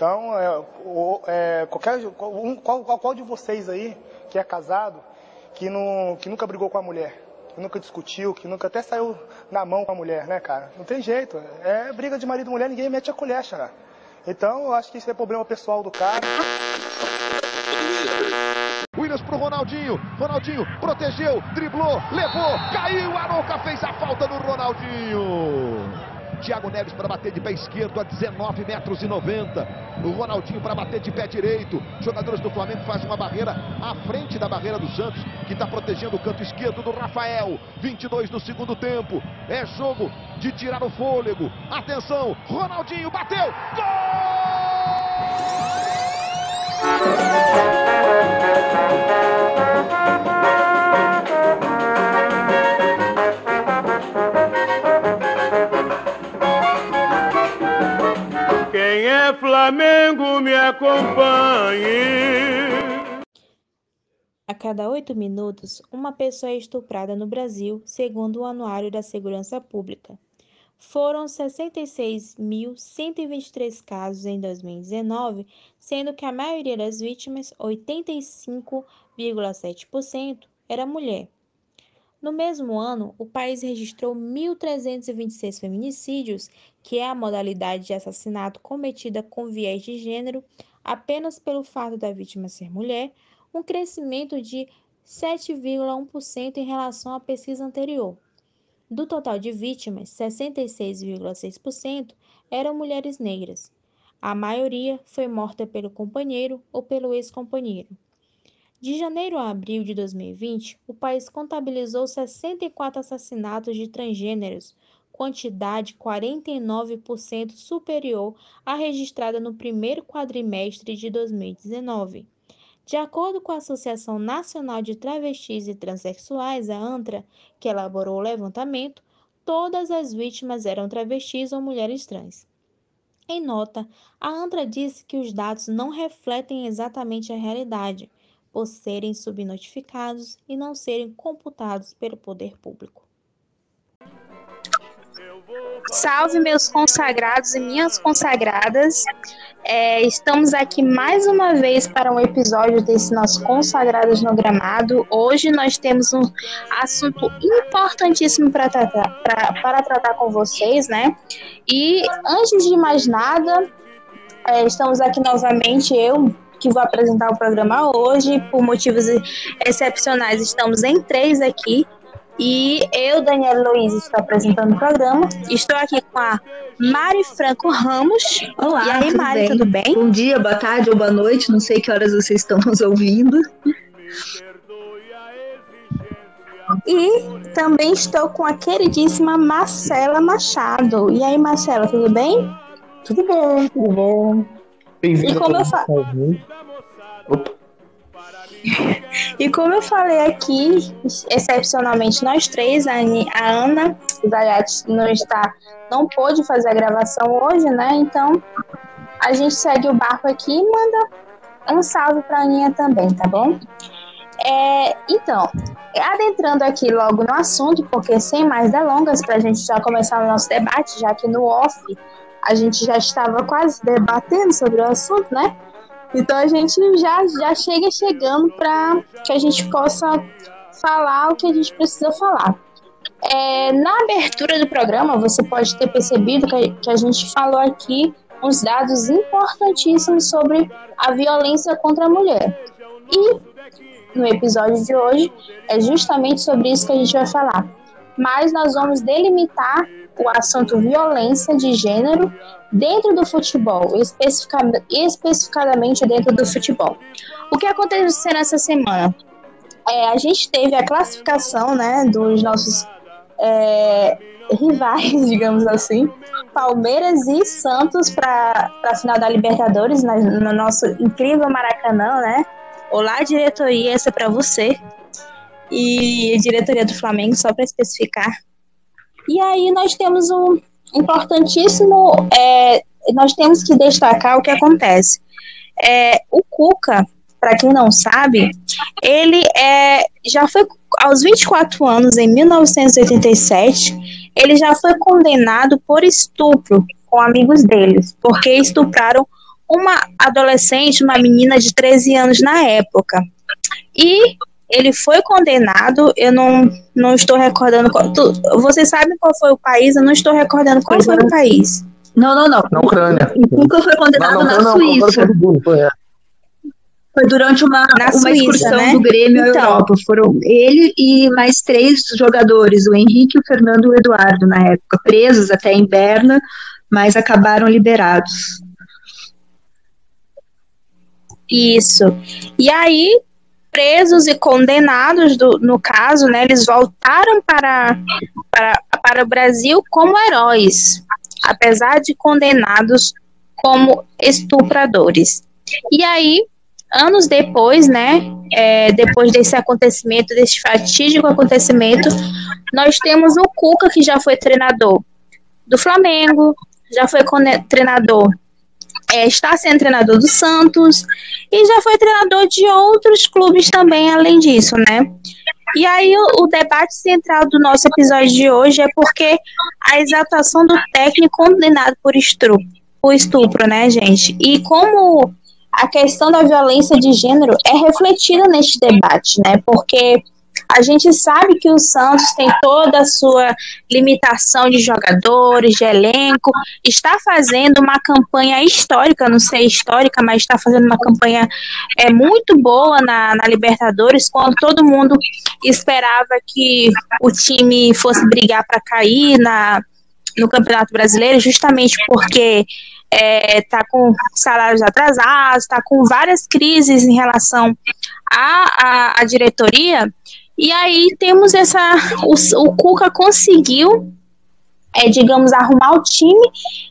Então, é, é, qualquer, um, qual, qual, de vocês aí que é casado, que, não, que nunca brigou com a mulher, que nunca discutiu, que nunca até saiu na mão com a mulher, né, cara? Não tem jeito. É briga de marido e mulher, ninguém mete a colher, xará. Então, eu acho que isso é problema pessoal do cara. Williams pro Ronaldinho. Ronaldinho protegeu, driblou, levou, caiu. Arouca fez a falta no Ronaldinho. Thiago Neves para bater de pé esquerdo a 19 metros e 90. O Ronaldinho para bater de pé direito. Jogadores do Flamengo fazem uma barreira à frente da barreira do Santos, que está protegendo o canto esquerdo do Rafael. 22 do segundo tempo. É jogo de tirar o fôlego. Atenção, Ronaldinho bateu. Gol! Flamengo me acompanhe. A cada oito minutos, uma pessoa é estuprada no Brasil, segundo o Anuário da Segurança Pública. Foram 66.123 casos em 2019, sendo que a maioria das vítimas, 85,7%, era mulher. No mesmo ano, o país registrou 1.326 feminicídios, que é a modalidade de assassinato cometida com viés de gênero apenas pelo fato da vítima ser mulher, um crescimento de 7,1% em relação à pesquisa anterior. Do total de vítimas, 66,6% eram mulheres negras. A maioria foi morta pelo companheiro ou pelo ex-companheiro. De janeiro a abril de 2020, o país contabilizou 64 assassinatos de transgêneros, quantidade 49% superior à registrada no primeiro quadrimestre de 2019. De acordo com a Associação Nacional de Travestis e Transsexuais, a ANTRA, que elaborou o levantamento, todas as vítimas eram travestis ou mulheres trans. Em nota, a ANTRA disse que os dados não refletem exatamente a realidade, por serem subnotificados e não serem computados pelo poder público. Salve, meus consagrados e minhas consagradas. É, estamos aqui mais uma vez para um episódio desse nosso Consagrados no Gramado. Hoje nós temos um assunto importantíssimo para tratar, para tratar com vocês, né? E antes de mais nada, é, estamos aqui novamente, eu, que vou apresentar o programa hoje. Por motivos excepcionais, estamos em três aqui. E eu, Daniela Luiz, estou apresentando o programa. Estou aqui com a Mari Franco Ramos. Olá, e aí, tudo Mari, bem? tudo bem? Bom dia, boa tarde ou boa noite, não sei que horas vocês estão nos ouvindo. E também estou com a queridíssima Marcela Machado. E aí, Marcela, tudo bem? Tudo bom, tudo bom. Bem-vindo E como eu fa- Opa. E como eu falei aqui, excepcionalmente nós três, a, Ana Zayat não está, não pôde fazer a gravação hoje, né? Então a gente segue o barco aqui e manda um salve para a Aninha também, tá bom? É, então, adentrando aqui logo no assunto, porque sem mais delongas, para a gente já começar o nosso debate, já que no off a gente já estava quase debatendo sobre o assunto, né? Então a gente já, já chega chegando para que a gente possa falar o que a gente precisa falar. É, na abertura do programa, você pode ter percebido que, que a gente falou aqui uns dados importantíssimos sobre a violência contra a mulher. E no episódio de hoje é justamente sobre isso que a gente vai falar. Mas nós vamos delimitar o assunto violência de gênero dentro do futebol, especifica, especificadamente dentro do futebol. O que aconteceu nessa semana? É, a gente teve a classificação né, dos nossos é, rivais, digamos assim, Palmeiras e Santos para a final da Libertadores, na, no nosso incrível Maracanã, né? Olá, diretoria, essa é para você. E diretoria do Flamengo, só para especificar. E aí nós temos um importantíssimo. É, nós temos que destacar o que acontece. É, o Cuca, para quem não sabe, ele é, já foi aos 24 anos, em 1987, ele já foi condenado por estupro com amigos deles, porque estupraram uma adolescente, uma menina de 13 anos na época. E ele foi condenado, eu não, não estou recordando qual. Tu, vocês sabem qual foi o país? Eu não estou recordando qual foi o país. Não, não, não. Na Ucrânia. O Cuca foi condenado não, não, na não, Suíça. Foi, é. foi durante uma, uma Suíça, excursão né? do Grêmio então, à Europa. Foram ele e mais três jogadores, o Henrique, o Fernando e o Eduardo, na época, presos até em Berna, mas acabaram liberados. Isso. E aí, presos e condenados, do, no caso, né, eles voltaram para, para, para o Brasil como heróis, apesar de condenados como estupradores. E aí, anos depois, né, é, depois desse acontecimento, desse fatídico acontecimento, nós temos o Cuca, que já foi treinador do Flamengo, já foi treinador é, está sendo treinador do Santos e já foi treinador de outros clubes também, além disso, né? E aí o, o, debate central do nosso episódio de hoje é porque a exaltação do técnico condenado por estupro, por estupro, né, gente? E como a questão da violência de gênero é refletida neste debate, né? Porque a gente sabe que o Santos tem toda a sua limitação de jogadores, de elenco, está fazendo uma campanha histórica, não sei histórica, mas está fazendo uma campanha é, muito boa na, na Libertadores, quando todo mundo esperava que o time fosse brigar para cair na, no Campeonato Brasileiro, justamente porque está é, com salários atrasados, está com várias crises em relação à, à, à diretoria. E aí temos essa. O, o Cuca conseguiu, é, digamos, arrumar o time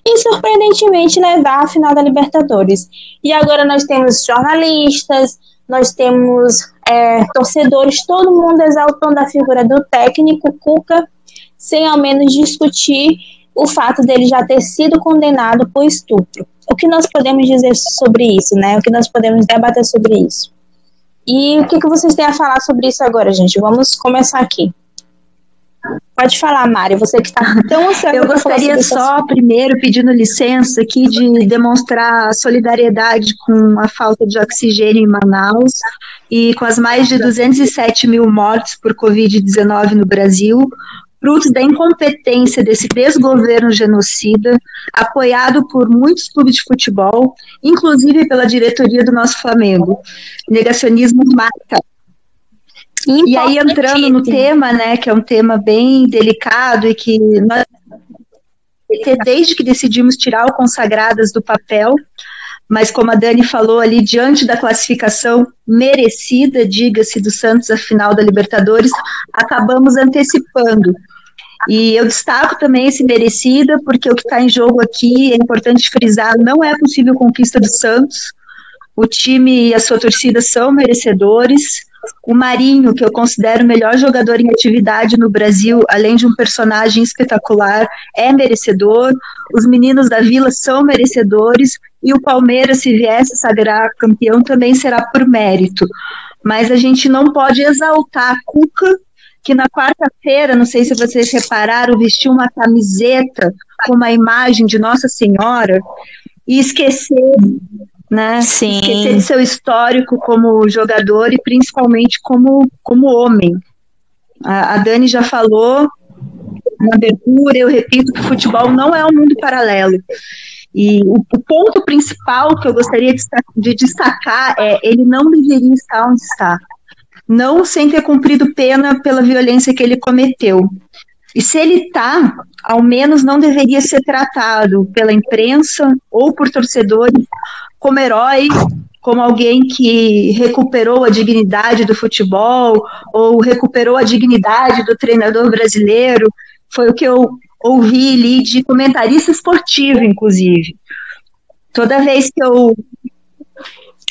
e surpreendentemente levar a final da Libertadores. E agora nós temos jornalistas, nós temos é, torcedores, todo mundo exaltando a figura do técnico Cuca, sem ao menos discutir o fato dele já ter sido condenado por estupro. O que nós podemos dizer sobre isso, né? O que nós podemos debater sobre isso? E o que, que vocês têm a falar sobre isso agora, gente? Vamos começar aqui. Pode falar, Mari, você que está tão ansiosa. Eu gostaria só, primeiro, pedindo licença aqui, de demonstrar solidariedade com a falta de oxigênio em Manaus e com as mais de 207 mil mortes por Covid-19 no Brasil fruto da incompetência desse desgoverno genocida, apoiado por muitos clubes de futebol, inclusive pela diretoria do nosso Flamengo. Negacionismo mata. E aí, entrando no tema, né, que é um tema bem delicado e que nós, desde que decidimos tirar o Consagradas do papel, mas como a Dani falou ali, diante da classificação merecida, diga-se, do Santos à final da Libertadores, acabamos antecipando. E eu destaco também esse merecida, porque o que está em jogo aqui, é importante frisar, não é possível conquista do Santos. O time e a sua torcida são merecedores. O Marinho, que eu considero o melhor jogador em atividade no Brasil, além de um personagem espetacular, é merecedor. Os meninos da Vila são merecedores. E o Palmeiras, se viesse sagrar campeão, também será por mérito. Mas a gente não pode exaltar a Cuca que na quarta-feira, não sei se vocês repararam, vestiu uma camiseta com uma imagem de Nossa Senhora e esquecer, né? Sim. Esquecer de seu histórico como jogador e principalmente como, como homem. A, a Dani já falou na abertura, eu repito que o futebol não é um mundo paralelo. E o, ponto principal que eu gostaria de, de destacar é ele não deveria estar onde está não sem ter cumprido pena pela violência que ele cometeu. E se ele está, ao menos não deveria ser tratado pela imprensa ou por torcedores como herói, como alguém que recuperou a dignidade do futebol ou recuperou a dignidade do treinador brasileiro. Foi o que eu ouvi ali de comentarista esportivo, inclusive. Toda vez que eu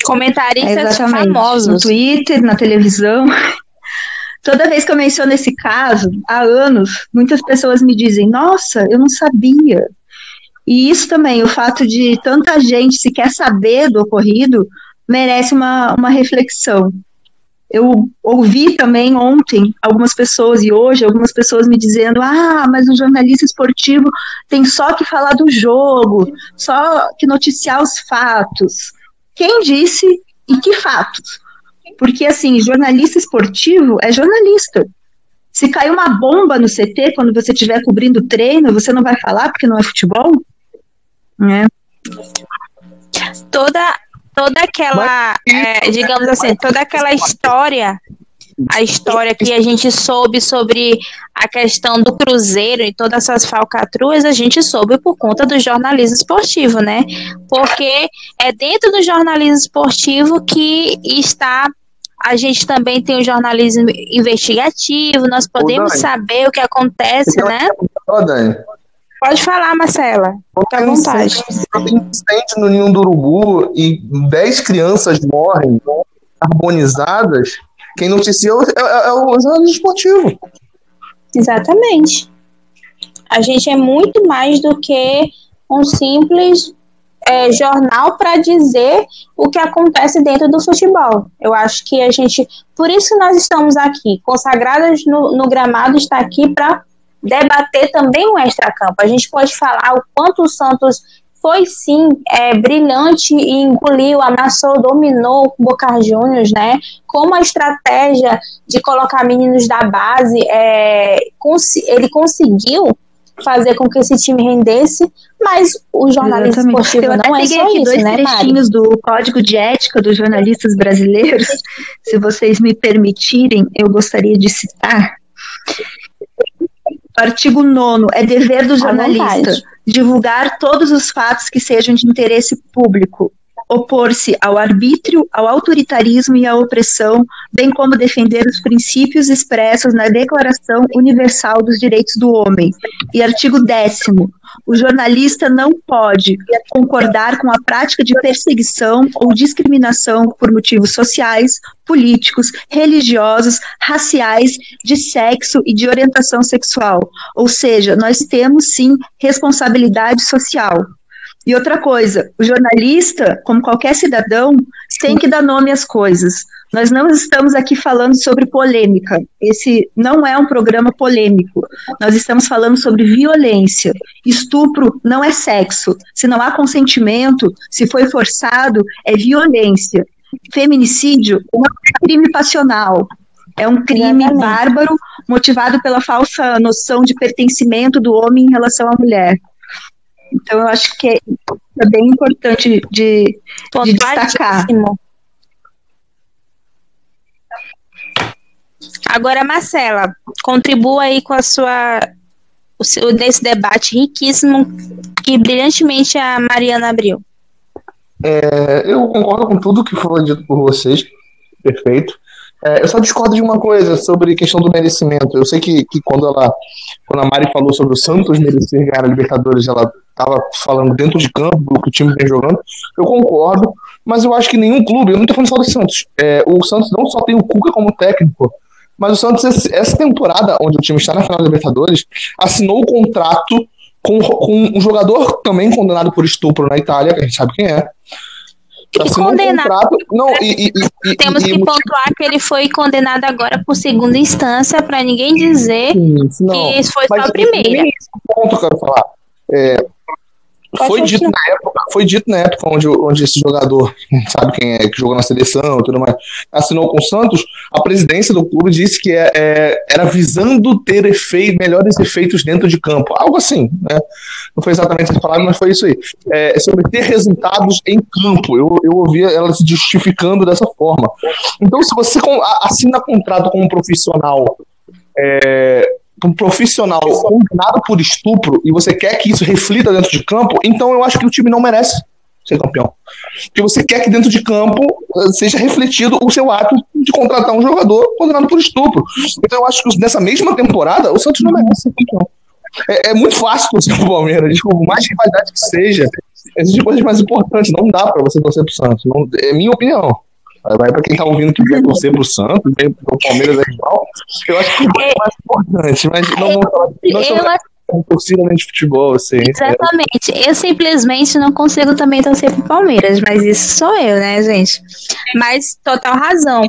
comentaristas é famosos. No Twitter, na televisão. Toda vez que eu menciono esse caso, há anos, muitas pessoas me dizem: Nossa, eu não sabia. E isso também, o fato de tanta gente se quer saber do ocorrido, merece uma, uma reflexão. Eu ouvi também ontem algumas pessoas e hoje algumas pessoas me dizendo: ah, mas o jornalista esportivo tem só que falar do jogo, só que noticiar os fatos. Quem disse e que fatos? Porque, assim, jornalista esportivo é jornalista. Se cair uma bomba no CT quando você estiver cobrindo treino, você não vai falar porque não é futebol? Né? Toda, toda aquela, é, digamos assim, toda aquela história, a história que a gente soube sobre a questão do Cruzeiro e todas essas falcatruas, a gente soube por conta do jornalismo esportivo, né? Porque é dentro do jornalismo esportivo que está a gente também tem o jornalismo investigativo, nós podemos saber o que acontece, né? Dani. Pode falar, Marcela. Fique à vontade. Incêndio no ninho do urubu e 10 crianças morrem harmonizadas. Quem noticia é, é, é o jornalismo esportivo. Exatamente. A gente é muito mais do que um simples é, jornal para dizer o que acontece dentro do futebol. Eu acho que a gente, por isso que nós estamos aqui, consagradas no, no gramado, está aqui para debater também o extracampo. A gente pode falar o quanto o Santos foi sim é, brilhante e engoliu, amassou, dominou o Boca Juniors, né? Como a estratégia de colocar meninos da base, é, ele conseguiu fazer com que esse time rendesse, mas o jornalismo Exatamente. esportivo Eu não é só aqui isso, dois né, trechinhos do Código de Ética dos Jornalistas Brasileiros, se vocês me permitirem, eu gostaria de citar. Artigo 9 é dever do jornalista divulgar todos os fatos que sejam de interesse público, opor-se ao arbítrio, ao autoritarismo e à opressão, bem como defender os princípios expressos na Declaração Universal dos Direitos do Homem. E artigo 10 o jornalista não pode concordar com a prática de perseguição ou discriminação por motivos sociais, políticos, religiosos, raciais, de sexo e de orientação sexual. Ou seja, nós temos sim responsabilidade social. E outra coisa, o jornalista, como qualquer cidadão, tem que dar nome às coisas. Nós não estamos aqui falando sobre polêmica. Esse não é um programa polêmico. Nós estamos falando sobre violência. Estupro não é sexo. Se não há consentimento, se foi forçado, é violência. Feminicídio não é crime passional. É um crime Exatamente. bárbaro motivado pela falsa noção de pertencimento do homem em relação à mulher. Então, eu acho que é, é bem importante de, de destacar. Agora, Marcela, contribua aí com a sua o seu, desse debate riquíssimo que brilhantemente a Mariana abriu. É, eu concordo com tudo que foi dito por vocês, perfeito. É, eu só discordo de uma coisa sobre a questão do merecimento. Eu sei que, que quando ela, quando a Mari falou sobre o Santos merecer ganhar a Libertadores, ela estava falando dentro de campo do que o time vem jogando. Eu concordo, mas eu acho que nenhum clube, eu não estou falando só do Santos. É, o Santos não só tem o Cuca como técnico, mas o Santos essa temporada, onde o time está na final da Libertadores, assinou o contrato com, com um jogador também condenado por estupro na Itália, que a gente sabe quem é e condenado. Não, e, e, e, Temos que pontuar que ele foi condenado agora por segunda instância, para ninguém dizer sim, que isso foi só a primeira. Esse ponto que eu quero falar. É, foi dito, na época, foi dito na época onde, onde esse jogador, sabe quem é, que jogou na seleção e tudo mais, assinou com o Santos, a presidência do clube disse que é, é, era visando ter efeito, melhores efeitos dentro de campo. Algo assim, né? Não foi exatamente essa palavra, mas foi isso aí. É, sobre ter resultados em campo. Eu, eu ouvia ela se justificando dessa forma. Então, se você assina contrato com um profissional é, um profissional condenado por estupro e você quer que isso reflita dentro de campo, então eu acho que o time não merece ser campeão. Porque você quer que dentro de campo eh, seja refletido o seu ato de contratar um jogador condenado por estupro. Então eu acho que nessa mesma temporada o Santos não merece ser campeão. É, é muito fácil torcer o Palmeiras, por mais rivalidade que seja. Existem coisas mais importantes, não dá para você torcer pro Santos. Não, é minha opinião. Vai para quem tá ouvindo que quer torcer pro Santos, pro Palmeiras é igual. Eu acho que é mais importante, mas não, eu, eu, com torcida de futebol, assim. Exatamente. Eu simplesmente não consigo também torcer pro Palmeiras, mas isso sou eu, né, gente? Mas total razão.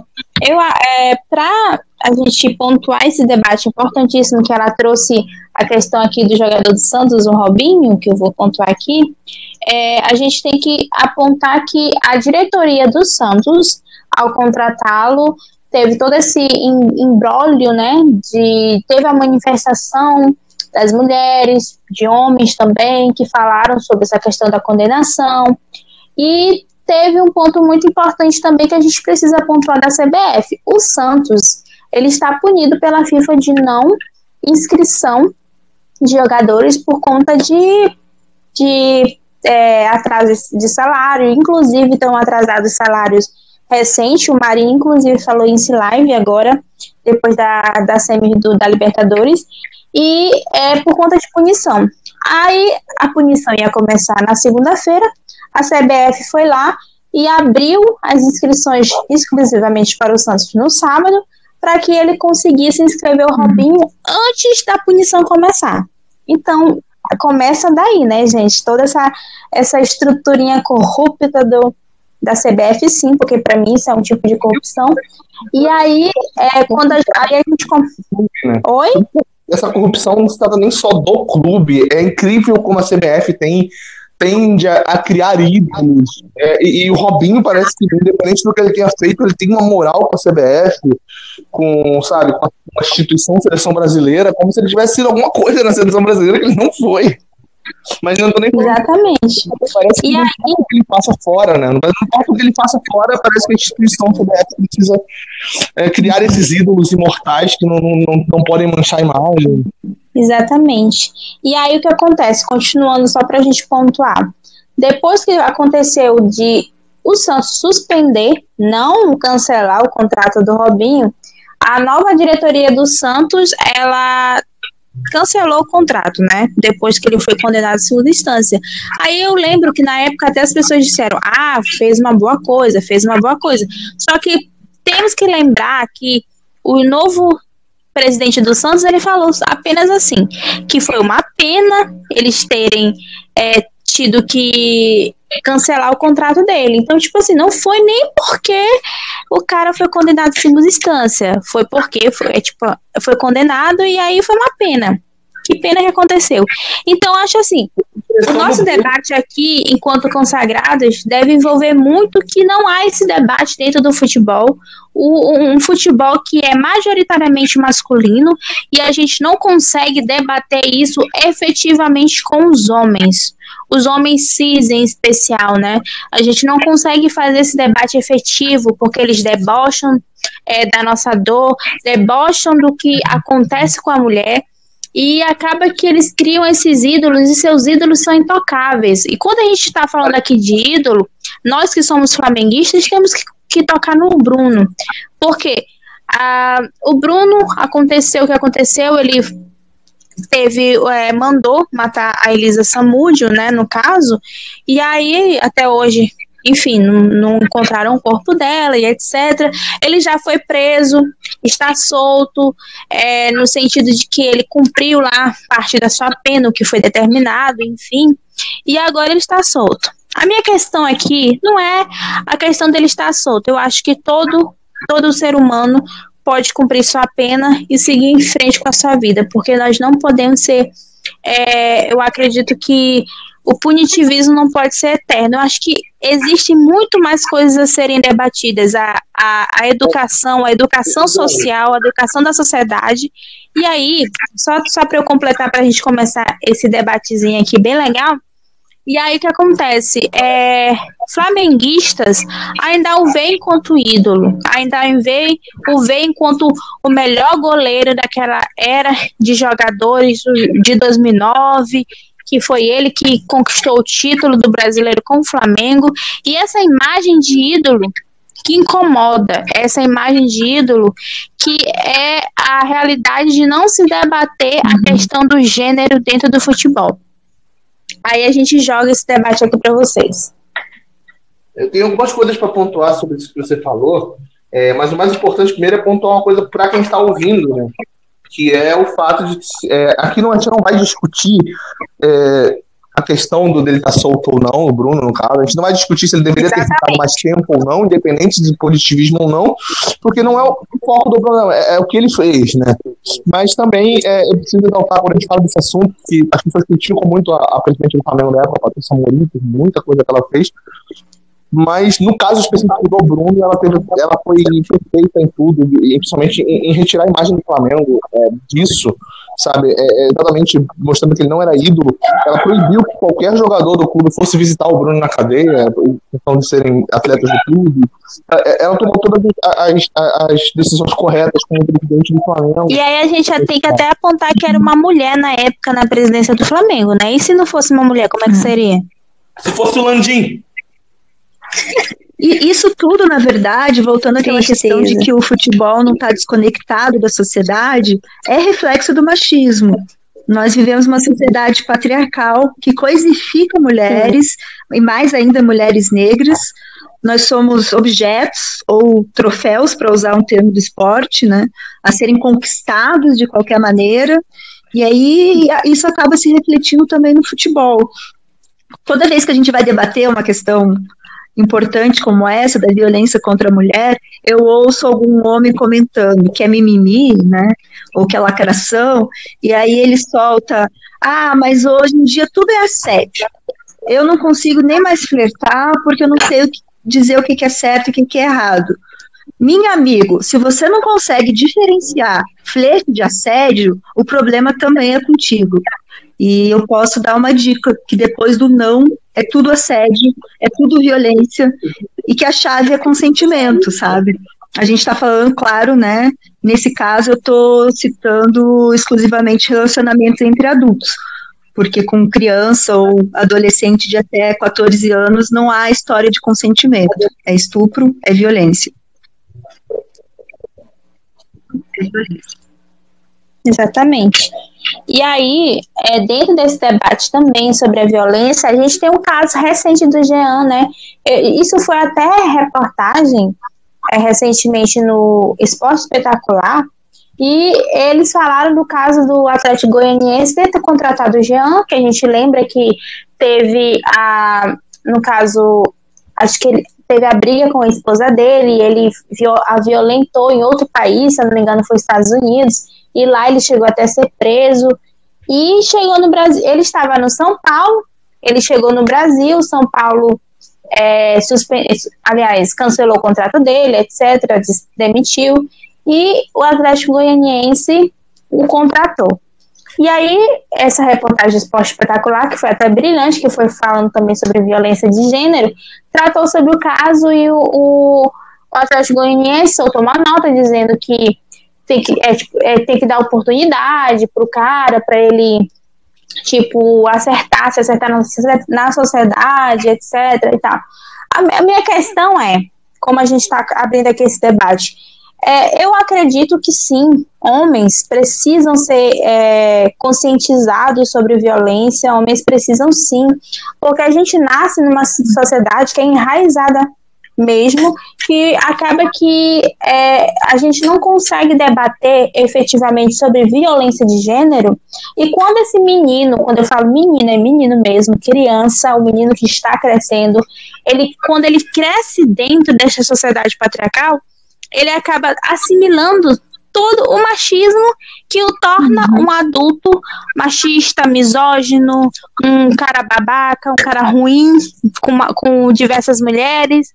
Eu, é, pra a gente pontuar esse debate importantíssimo que ela trouxe a questão aqui do jogador do Santos, o Robinho, que eu vou pontuar aqui, é, a gente tem que apontar que a diretoria do Santos, ao contratá-lo, teve todo esse imbróglio, né, de, teve a manifestação das mulheres, de homens também, que falaram sobre essa questão da condenação, e teve um ponto muito importante também que a gente precisa pontuar da CBF. O Santos, ele está punido pela FIFA de não inscrição de jogadores por conta de, de é, atraso de salário, inclusive estão atrasados salários recentes. O Marinho, inclusive, falou isso em live agora, depois da, da semi do, da Libertadores, e é por conta de punição. Aí a punição ia começar na segunda-feira, a CBF foi lá e abriu as inscrições exclusivamente para o Santos no sábado, para que ele conseguisse inscrever o Robinho antes da punição começar. Então, começa daí, né, gente? Toda essa, essa estruturinha corrupta do, da CBF, sim, porque para mim isso é um tipo de corrupção. E aí, é, quando a, aí a gente. Né? Oi? Essa corrupção não se trata nem só do clube. É incrível como a CBF tem tende a, a criar ídolos. É, e, e, o Robinho parece que, independente do que ele tenha feito, ele tem uma moral com a CBF, com, sabe, com a, instituição seleção brasileira, como se ele tivesse sido alguma coisa na seleção brasileira que ele não foi. Mas não tô nem Exatamente. Parece que e não aí... o que ele passa fora, né? Não importa o que ele passa fora, parece que a instituição CBF precisa é, criar esses ídolos imortais que não, não, não podem manchar a imagem. Exatamente. E aí o que acontece? Continuando só para a gente pontuar. Depois que aconteceu de o Santos suspender, não cancelar o contrato do Robinho, a nova diretoria do Santos, ela cancelou o contrato, né? Depois que ele foi condenado em segunda instância. Aí eu lembro que na época até as pessoas disseram: "Ah, fez uma boa coisa, fez uma boa coisa". Só que temos que lembrar que o novo presidente do Santos ele falou apenas assim que foi uma pena eles terem é, tido que cancelar o contrato dele. Então, tipo assim, não foi nem porque o cara foi condenado em segunda instância, foi porque foi, é, tipo, foi condenado e aí foi uma pena. Que pena que aconteceu. Então, acho assim, o nosso debate aqui, enquanto consagrados, deve envolver muito que não há esse debate dentro do futebol, um futebol que é majoritariamente masculino e a gente não consegue debater isso efetivamente com os homens os homens cis em especial, né? A gente não consegue fazer esse debate efetivo porque eles debocham é, da nossa dor, debocham do que acontece com a mulher e acaba que eles criam esses ídolos e seus ídolos são intocáveis. E quando a gente está falando aqui de ídolo, nós que somos flamenguistas temos que, que tocar no Bruno. Porque ah, o Bruno aconteceu o que aconteceu, ele teve é, mandou matar a Elisa Samúdio, né, no caso, e aí até hoje, enfim, não, não, encontraram o corpo dela e etc. Ele já foi preso, está solto, é, no sentido de que ele cumpriu lá parte da sua pena, o que foi determinado, enfim, e agora ele está solto. A minha questão aqui não é a questão dele estar solto. Eu acho que todo todo ser humano pode cumprir sua pena e seguir em frente com a sua vida, porque nós não podemos ser. É, eu acredito que o punitivismo não pode ser eterno. Eu acho que existe muito mais coisas a serem debatidas: a, a, a educação, a educação social, a educação da sociedade. E aí, só, só para eu completar, para a gente começar esse debatezinho aqui bem legal, e aí o que acontece? É, flamenguistas ainda o veem enquanto ídolo, ainda o veem enquanto o melhor goleiro daquela era de jogadores de 2009, que foi ele que conquistou o título do brasileiro com o Flamengo. E essa imagem de ídolo que incomoda, essa imagem de ídolo que é a realidade de não se debater a questão do gênero dentro do futebol. Aí a gente joga esse debate aqui para vocês. Eu tenho algumas coisas para pontuar sobre isso que você falou, é, mas o mais importante primeiro é pontuar uma coisa para quem está ouvindo, né? que é o fato de. É, aqui não, a gente não vai discutir é, a questão do dele estar tá solto ou não, o Bruno, no caso. A gente não vai discutir se ele deveria Exatamente. ter ficado mais tempo ou não, independente de positivismo ou não, porque não é o foco do problema, é, é o que ele fez, né? Mas também é, eu preciso exaltar, quando a gente fala desse assunto, que as pessoas criticam muito a, a presidente do Flamengo na época, a Patrícia Morim, muita coisa que ela fez, mas no caso específico do Bruno, ela, teve, ela foi perfeita em tudo, e principalmente em, em retirar a imagem do Flamengo é, disso, sabe? É, é, exatamente mostrando que ele não era ídolo. Ela proibiu que qualquer jogador do clube fosse visitar o Bruno na cadeia, questão de serem atletas do clube. É, é, ela tomou todas as, as decisões corretas como presidente do Flamengo. E aí a gente já tem que até apontar que era uma mulher na época na presidência do Flamengo, né? E se não fosse uma mulher, como é que seria? Se fosse o Landim. E isso tudo, na verdade, voltando àquela questão de que o futebol não está desconectado da sociedade, é reflexo do machismo. Nós vivemos uma sociedade patriarcal que coisifica mulheres, Sim. e mais ainda mulheres negras. Nós somos objetos ou troféus, para usar um termo do esporte, né, a serem conquistados de qualquer maneira. E aí isso acaba se refletindo também no futebol. Toda vez que a gente vai debater uma questão importante como essa, da violência contra a mulher, eu ouço algum homem comentando que é mimimi, né, ou que é lacração, e aí ele solta, ah, mas hoje em dia tudo é assédio. Eu não consigo nem mais flertar porque eu não sei o que, dizer o que é certo e o que é errado. Minha amigo, se você não consegue diferenciar flerte de assédio, o problema também é contigo. E eu posso dar uma dica que depois do não é tudo assédio, é tudo violência e que a chave é consentimento, sabe? A gente está falando, claro, né? Nesse caso, eu estou citando exclusivamente relacionamentos entre adultos, porque com criança ou adolescente de até 14 anos não há história de consentimento. É estupro, é violência. É violência. Exatamente. E aí, é, dentro desse debate também sobre a violência, a gente tem um caso recente do Jean, né? Isso foi até reportagem é, recentemente no Esporte Espetacular, e eles falaram do caso do Atlético Goianiense ter contratado o Jean, que a gente lembra que teve a, no caso, acho que ele teve a briga com a esposa dele, ele a violentou em outro país, se não me engano foi os Estados Unidos, e lá ele chegou até a ser preso. E chegou no Brasil, ele estava no São Paulo, ele chegou no Brasil, São Paulo é, aliás, cancelou o contrato dele, etc., demitiu, e o Atlético Goianiense o contratou. E aí, essa reportagem esporte espetacular, que foi até brilhante, que foi falando também sobre violência de gênero, tratou sobre o caso e o, o, o Atlético Goianiense soltou uma nota dizendo que tem que, é, tipo, é, tem que dar oportunidade pro cara, para ele, tipo, acertar, se acertar na, na sociedade, etc e tal. A, a minha questão é, como a gente está abrindo aqui esse debate, é, eu acredito que sim, homens precisam ser é, conscientizados sobre violência, homens precisam sim, porque a gente nasce numa sociedade que é enraizada mesmo, que acaba que é, a gente não consegue debater efetivamente sobre violência de gênero. E quando esse menino, quando eu falo menino, é menino mesmo, criança, o menino que está crescendo, ele, quando ele cresce dentro dessa sociedade patriarcal, ele acaba assimilando todo o machismo que o torna uhum. um adulto machista, misógino, um cara babaca, um cara ruim com, uma, com diversas mulheres.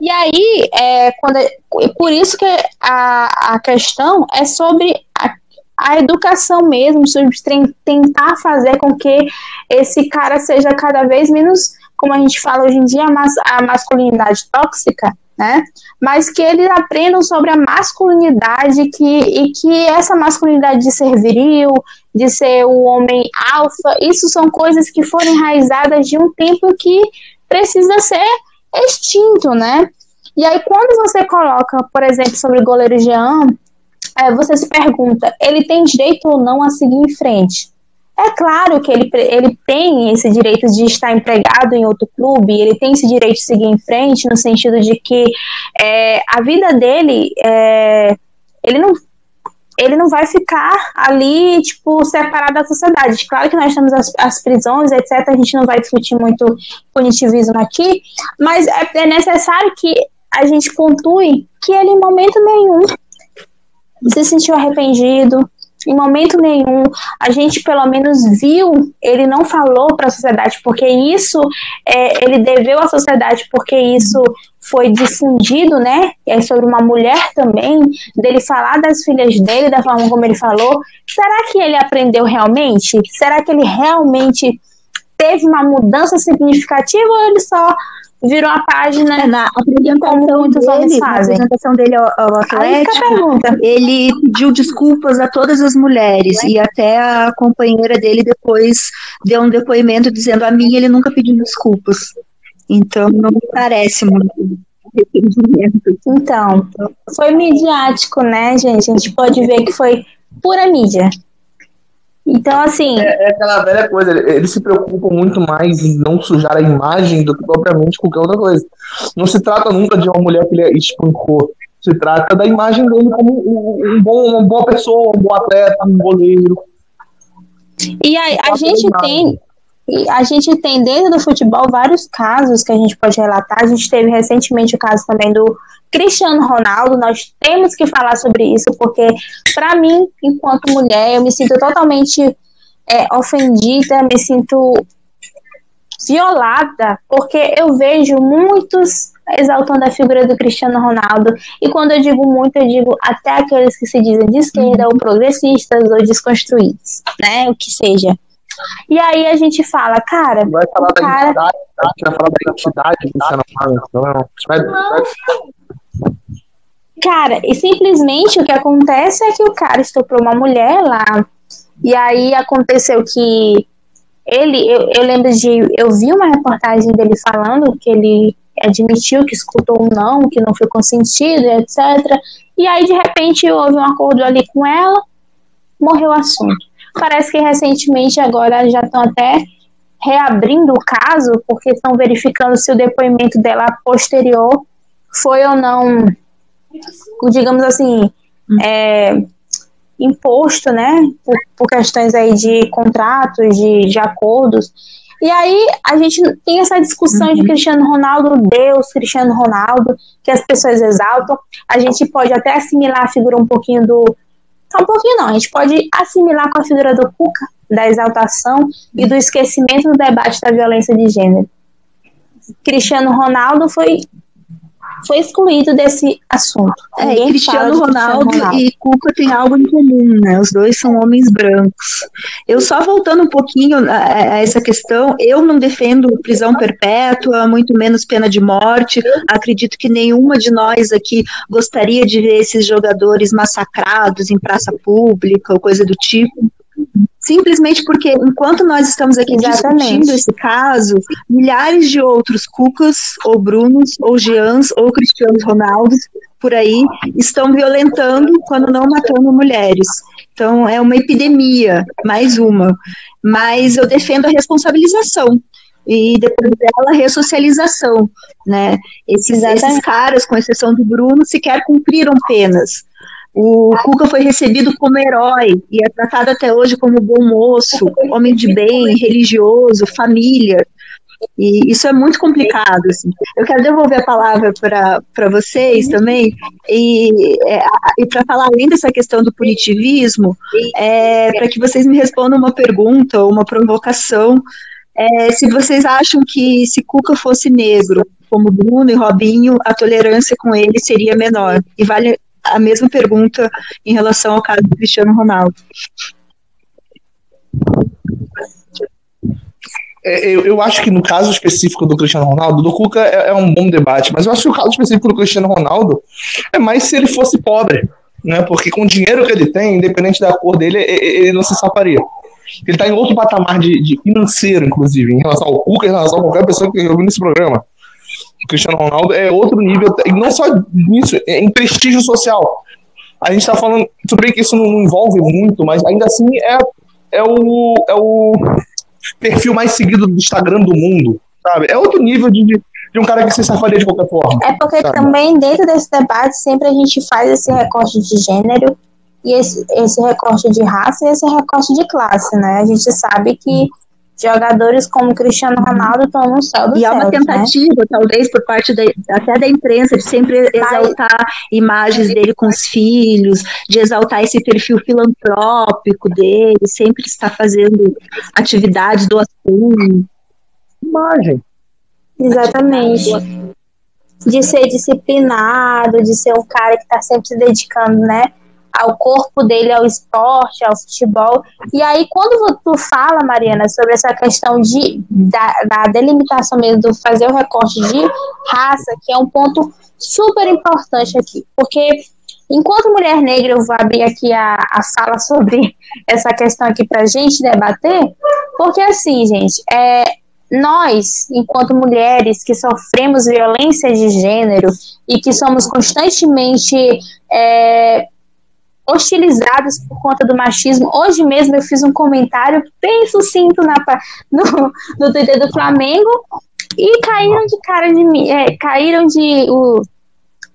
E aí, é, quando, é, por isso que a, a questão é sobre a, a educação mesmo, sobre tentar fazer com que esse cara seja cada vez menos, como a gente fala hoje em dia, a masculinidade tóxica, né? Mas que eles aprendam sobre a masculinidade que, e que essa masculinidade de ser viril, de ser o homem alfa, isso são coisas que foram enraizadas de um tempo que precisa ser extinto, né? E aí, quando você coloca, por exemplo, sobre o goleiro Jean, é, você se pergunta, ele tem direito ou não a seguir em frente? É claro que ele, ele tem esse direito de estar empregado em outro clube, ele tem esse direito de seguir em frente, no sentido de que é, a vida dele, é, ele não ele não vai ficar ali, tipo, separado da sociedade. Claro que nós temos as, as prisões, etc. A gente não vai discutir muito punitivismo aqui, mas é, é necessário que a gente pontue que ele, em momento nenhum, se sentiu arrependido, em momento nenhum a gente pelo menos viu, ele não falou para a sociedade, porque isso é, ele deveu à sociedade, porque isso foi difundido, né? É sobre uma mulher também, dele falar das filhas dele, da forma como ele falou. Será que ele aprendeu realmente? Será que ele realmente teve uma mudança significativa ou ele só virou a página é, na apresentação como muitos dele, homens fazem. Na apresentação dele ao, ao Atlético, ele pediu desculpas a todas as mulheres e até a companheira dele depois deu um depoimento dizendo a mim ele nunca pediu desculpas. Então não me parece muito Então, foi midiático, né, gente? A gente pode ver que foi pura mídia. Então, assim. É, é, aquela velha coisa, eles se preocupam muito mais em não sujar a imagem do que propriamente qualquer outra coisa. Não se trata nunca de uma mulher que ele espancou. Se trata da imagem dele como um, um bom, uma boa pessoa, um bom atleta, um goleiro. E a, a gente tem. A gente tem dentro do futebol vários casos que a gente pode relatar. A gente teve recentemente o caso também do Cristiano Ronaldo, nós temos que falar sobre isso, porque, para mim, enquanto mulher, eu me sinto totalmente é, ofendida, me sinto violada, porque eu vejo muitos exaltando a figura do Cristiano Ronaldo. E quando eu digo muito, eu digo até aqueles que se dizem de esquerda, ou progressistas, ou desconstruídos, né? O que seja. E aí a gente fala, cara. Vai falar da cara... identidade, vai falar da identidade Cristiano Ronaldo. Não, vai, vai, Cara, e simplesmente o que acontece é que o cara estuprou uma mulher lá. E aí aconteceu que ele, eu, eu lembro de. Eu vi uma reportagem dele falando que ele admitiu que escutou um não, que não foi consentido, etc. E aí, de repente, houve um acordo ali com ela, morreu o assunto. Parece que recentemente agora já estão até reabrindo o caso, porque estão verificando se o depoimento dela posterior foi ou não digamos assim, é, imposto, né, por, por, questões aí de contratos, de, de acordos. E aí a gente tem essa discussão uhum. de Cristiano Ronaldo, Deus, Cristiano Ronaldo, que as pessoas exaltam. A gente pode até assimilar a figura um pouquinho do. Um pouquinho não, a gente pode assimilar com a figura do Cuca, da exaltação e do esquecimento do debate da violência de gênero. Cristiano Ronaldo foi foi excluído desse assunto. É, e Cristiano Ronaldo, Cristiano Ronaldo e Cuca têm algo em comum, né? Os dois são homens brancos. Eu só voltando um pouquinho a, a essa questão, eu não defendo prisão perpétua, muito menos pena de morte. Acredito que nenhuma de nós aqui gostaria de ver esses jogadores massacrados em praça pública ou coisa do tipo. Simplesmente porque, enquanto nós estamos aqui Exatamente. discutindo esse caso, milhares de outros Cucas, ou Brunos, ou Jeans, ou Cristianos Ronaldos, por aí, estão violentando, quando não matando mulheres. Então, é uma epidemia, mais uma. Mas eu defendo a responsabilização e depois dela a ressocialização, né? Esses, esses, caras, com exceção do Bruno, sequer cumpriram penas. O Cuca foi recebido como herói e é tratado até hoje como bom moço, homem de bem, religioso, família. E isso é muito complicado. Assim. Eu quero devolver a palavra para vocês também, e, é, e para falar além dessa questão do punitivismo, é, para que vocês me respondam uma pergunta ou uma provocação. É, se vocês acham que se Cuca fosse negro, como Bruno e Robinho, a tolerância com ele seria menor. E vale a mesma pergunta em relação ao caso do Cristiano Ronaldo. É, eu, eu, acho que no caso específico do Cristiano Ronaldo, do Cuca é, é, um bom debate, mas eu acho que o caso específico do Cristiano Ronaldo é mais se ele fosse pobre, né? Porque com o dinheiro que ele tem, independente da cor dele, ele não se safaria. Ele está em outro patamar de, de, financeiro, inclusive, em relação ao Cuca, em relação a qualquer pessoa que ouviu nesse programa. Cristiano Ronaldo é outro nível, e não só nisso, é em prestígio social. A gente está falando, tudo bem que isso não envolve muito, mas ainda assim é, é, o, é o perfil mais seguido do Instagram do mundo, sabe? É outro nível de, de um cara que se safaria de qualquer forma. É porque sabe? também dentro desse debate sempre a gente faz esse recorte de gênero e esse, esse recorte de raça e esse recorte de classe, né? A gente sabe que jogadores como Cristiano Ronaldo estão no céu do E céu, há uma né? tentativa, talvez, por parte da, até da imprensa, de sempre exaltar imagens dele com os filhos, de exaltar esse perfil filantrópico dele, sempre está fazendo atividades, doação. Imagem. Exatamente. De ser disciplinado, de ser um cara que está sempre se dedicando, né? Ao corpo dele, ao esporte, ao futebol. E aí, quando tu fala, Mariana, sobre essa questão de, da, da delimitação mesmo, do fazer o recorte de raça, que é um ponto super importante aqui. Porque, enquanto mulher negra, eu vou abrir aqui a, a fala sobre essa questão aqui pra gente debater. Porque, assim, gente, é, nós, enquanto mulheres que sofremos violência de gênero e que somos constantemente é, hostilizadas por conta do machismo, hoje mesmo eu fiz um comentário bem sucinto na, no, no Twitter do Flamengo e caíram de cara de mim, é, caíram de, o,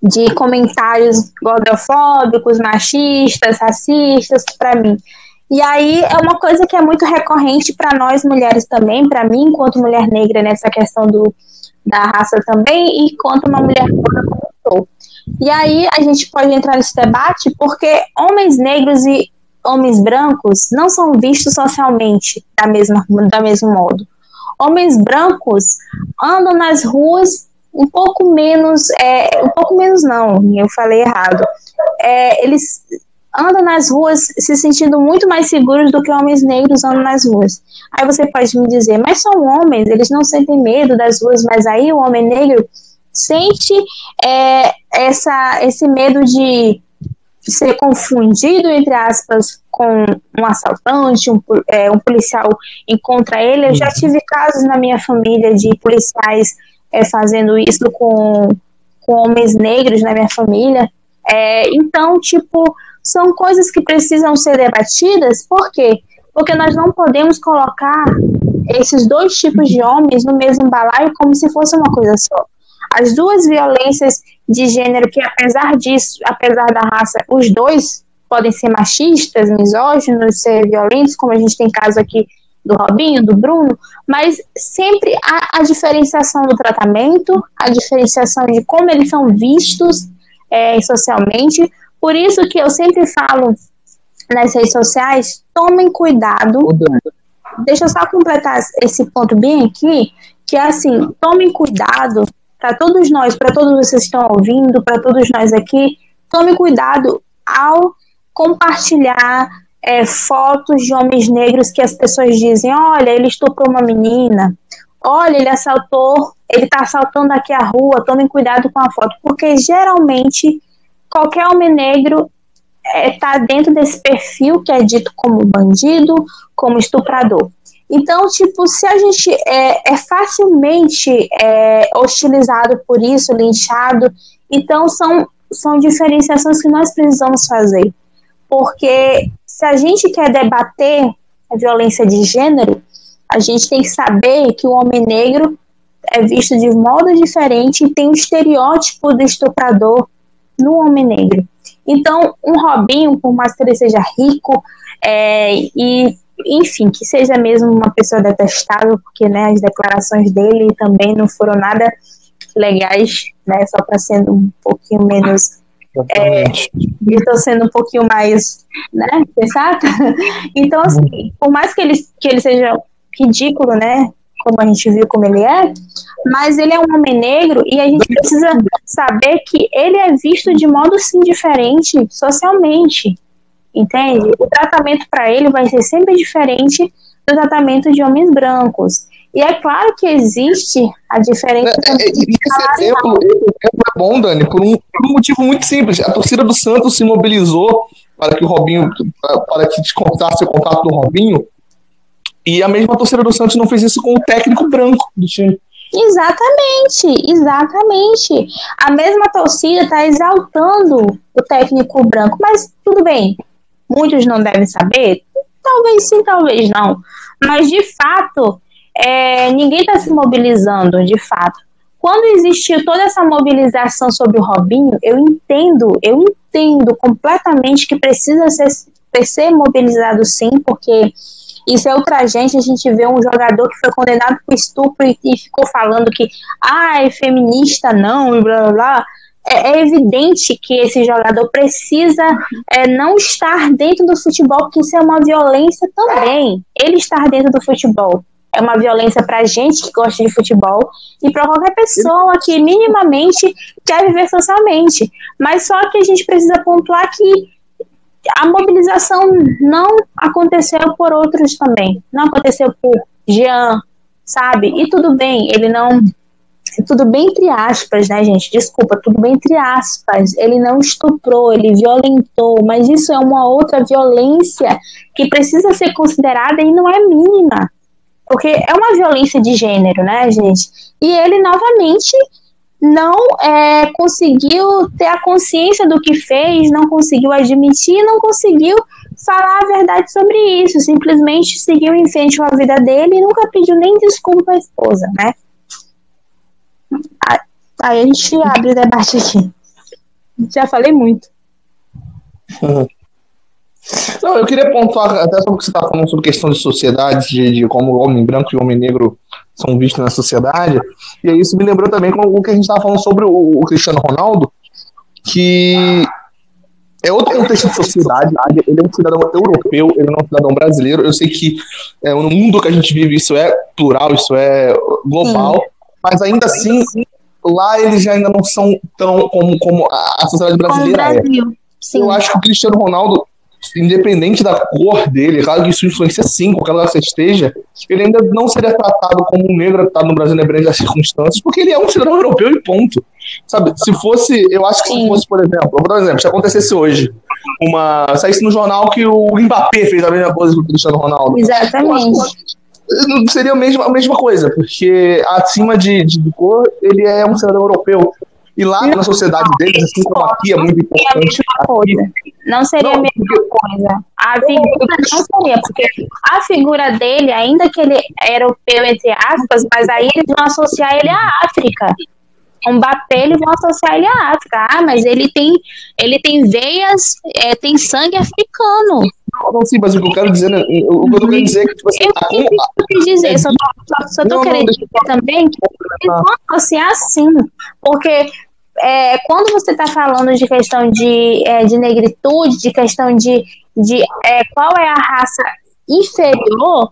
de comentários gordofóbicos, machistas, racistas para mim. E aí é uma coisa que é muito recorrente para nós mulheres também, para mim, enquanto mulher negra, nessa questão do, da raça também, e quanto uma mulher como eu sou. E aí a gente pode entrar nesse debate porque homens negros e homens brancos não são vistos socialmente da mesma, da mesmo modo. Homens brancos andam nas ruas um pouco menos, é, um pouco menos não, eu falei errado. É, eles andam nas ruas se sentindo muito mais seguros do que homens negros andam nas ruas. Aí você pode me dizer, mas são homens, eles não sentem medo das ruas, mas aí o homem negro sente é, essa, esse medo de ser confundido, entre aspas, com um assaltante, um, é, um policial encontra ele. Eu já tive casos na minha família de policiais é, fazendo isso com, com homens negros na minha família. É, então, tipo, são coisas que precisam ser debatidas, por quê? Porque nós não podemos colocar esses dois tipos de homens no mesmo balaio como se fosse uma coisa só. As duas violências de gênero, que apesar disso, apesar da raça, os dois podem ser machistas, misóginos, ser violentos, como a gente tem caso aqui do Robinho, do Bruno, mas sempre há a diferenciação do tratamento, a diferenciação de como eles são vistos é, socialmente, por isso que eu sempre falo nas redes sociais, tomem cuidado. Deixa eu só completar esse ponto bem aqui, que é assim, tomem cuidado para todos nós, para todos vocês que estão ouvindo, para todos nós aqui, tome cuidado ao compartilhar é, fotos de homens negros que as pessoas dizem, olha, ele estuprou uma menina, olha, ele assaltou, ele está assaltando aqui a rua, tomem cuidado com a foto, porque geralmente qualquer homem negro está é, tá dentro desse perfil que é dito como bandido, como estuprador. Então, tipo, se a gente é, é facilmente é, hostilizado por isso, linchado, então são, são diferenciações que nós precisamos fazer. Porque se a gente quer debater a violência de gênero, a gente tem que saber que o homem negro é visto de modo diferente e tem o estereótipo do estuprador no homem negro. Então, um Robinho, por mais que ele seja rico é, e, enfim, que seja mesmo uma pessoa detestável, porque né, as declarações dele também não foram nada legais, né, só para sendo um pouquinho menos é, estou sendo um pouquinho mais, né, sensata. Então, assim, por mais que ele, que ele seja ridículo, né, como a gente viu como ele é, mas ele é um homem negro e a gente precisa saber que ele é visto de modo sim diferente socialmente, entende? O tratamento para ele vai ser sempre diferente do tratamento de homens brancos. E é claro que existe a diferença. É, é, esse, exemplo, esse exemplo é bom, Dani, por um, por um motivo muito simples. A torcida do Santos se mobilizou para que o Robinho, para, para que descontasse o contato do Robinho, e a mesma torcida do Santos não fez isso com o técnico branco do time. Exatamente, exatamente. A mesma torcida está exaltando o técnico branco, mas tudo bem. Muitos não devem saber, talvez sim, talvez não. Mas de fato, é, ninguém está se mobilizando, de fato. quando existiu toda essa mobilização sobre o Robinho, eu entendo, eu entendo completamente que precisa ser, ser mobilizado sim, porque isso é ultrajante, a gente vê um jogador que foi condenado por estupro e, e ficou falando que, ah, é feminista não, e blá blá blá. É, é evidente que esse jogador precisa é, não estar dentro do futebol, porque isso é uma violência também. Ele estar dentro do futebol é uma violência para gente que gosta de futebol e para qualquer pessoa que minimamente quer viver socialmente. Mas só que a gente precisa pontuar que a mobilização não aconteceu por outros também. Não aconteceu por Jean, sabe? E tudo bem, ele não. Tudo bem entre aspas, né, gente? Desculpa, tudo bem entre aspas. Ele não estuprou, ele violentou, mas isso é uma outra violência que precisa ser considerada e não é mínima. Porque é uma violência de gênero, né, gente? E ele novamente não é, conseguiu ter a consciência do que fez, não conseguiu admitir, não conseguiu falar a verdade sobre isso, simplesmente seguiu em frente com a vida dele e nunca pediu nem desculpa à esposa, né? Aí a gente abre o debate aqui. Já falei muito. Não, eu queria pontuar até sobre o que você estava falando sobre questão de sociedade, de, de como o homem branco e o homem negro são vistos na sociedade. E aí isso me lembrou também com o que a gente estava falando sobre o, o, Cristiano Ronaldo, que é outro contexto de sociedade. Ele é um cidadão europeu, ele não é um cidadão brasileiro. Eu sei que é, no mundo que a gente vive isso é plural, isso é global, Sim. mas ainda assim lá eles já ainda não são tão como, como a sociedade brasileira é. Eu acho que o Cristiano Ronaldo independente da cor dele, claro que isso influencia sim, qualquer lugar que você esteja, ele ainda não seria tratado como um negro tratado no Brasil, independente das circunstâncias, porque ele é um cidadão europeu e ponto. Sabe, se fosse, eu acho que se fosse, por exemplo, vou dar um exemplo, se acontecesse hoje, uma, saísse no jornal que o Mbappé fez a mesma coisa que o Cristiano Ronaldo. Exatamente. Seria a mesma, a mesma coisa, porque acima de, de cor, ele é um cidadão europeu. E lá na sociedade deles, assim como aqui é muito importante. Não seria a mesma coisa. A figura não seria, porque a figura dele, ainda que ele é europeu, entre aspas, mas aí eles vão associar ele à África. Um Mbappé, eles vão associar ele à África. Ah, mas ele tem, ele tem veias, é, tem sangue africano. Não, sim, mas o que eu quero dizer, né, o que eu quero dizer é que, tipo assim, eu, a, eu, quis dizer, só, só, só tô não, querendo não, dizer também que eles vão associar assim, porque é, quando você está falando de questão de, é, de negritude, de questão de, de é, qual é a raça inferior,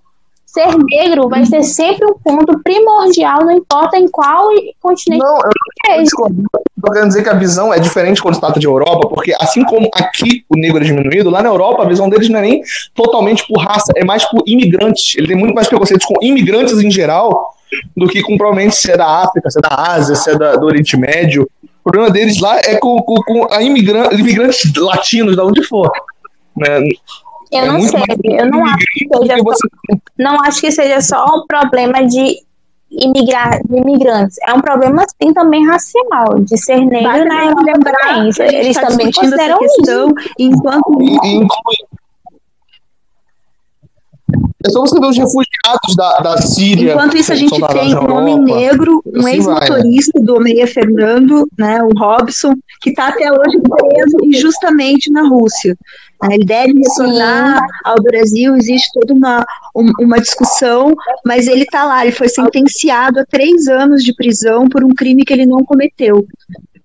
ser negro vai ser sempre um ponto primordial, não importa em qual continente não, eu Estou querendo dizer que a visão é diferente quando se trata de Europa, porque assim como aqui o negro é diminuído, lá na Europa a visão deles não é nem totalmente por raça, é mais por imigrantes. Ele tem muito mais preconceito com imigrantes em geral do que com provavelmente se é da África, se é da Ásia, se é da, do Oriente Médio. O problema deles lá é com, com, com a imigran imigrantes latinos, da onde for. Né? Eu é não sei, eu não acho, que seja só, você... não acho que seja só um problema de, imigrar, de imigrantes. É um problema, sim, também racial, de ser negro na lembrar, Eles tá também consideram questão, isso. Enquanto... E, é só você ver os refugiados da, da Síria. Enquanto isso, a gente tem um homem negro, um assim ex-motorista né? do Meia Fernando, né, o Robson, que está até hoje preso injustamente na Rússia. Né, ele deve retornar Sim. ao Brasil, existe toda uma, uma discussão, mas ele está lá, ele foi sentenciado a três anos de prisão por um crime que ele não cometeu.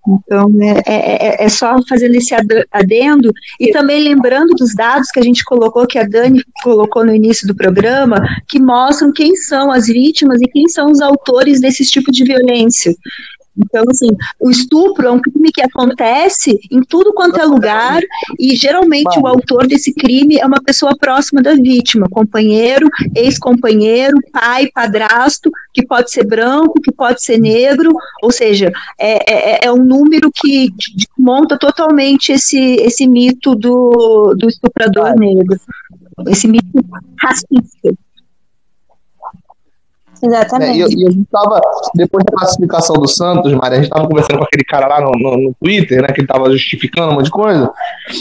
Então, né, é, é, é, só fazendo esse adendo e também lembrando dos dados que a gente colocou, que a Dani colocou no início do programa, que mostram quem são as vítimas e quem são os autores desse tipo de violência. Então, assim, o estupro é um crime que acontece em tudo quanto é lugar e geralmente o autor desse crime é uma pessoa próxima da vítima, companheiro, ex-companheiro, pai, padrasto, que pode ser branco, que pode ser negro, ou seja, é, é, é um número que monta totalmente esse, esse mito do, do estuprador negro, esse mito racista. Exatamente. Né? E, e, a gente tava, depois da classificação do Santos, Maria, a gente tava conversando com aquele cara lá no, no, no, Twitter, né? Que ele tava justificando um monte de coisa.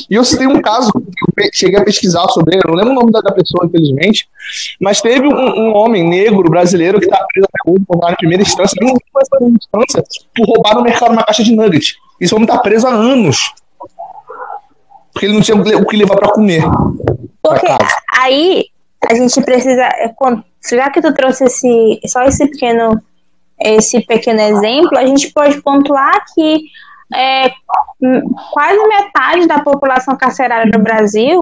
E eu citei um caso que eu cheguei a pesquisar sobre ele, eu não lembro o nome da, pessoa, infelizmente, mas teve um, um homem negro brasileiro que tá preso até hoje por na primeira instância, nem foi instância, por roubar no mercado uma caixa de nuggets. Esse homem tá preso há anos. Porque ele não tinha o que levar para comer. Porque aí a gente precisa. É, já que tu trouxe esse, só esse pequeno, esse pequeno exemplo, a gente pode pontuar que é, quase metade da população carcerária no Brasil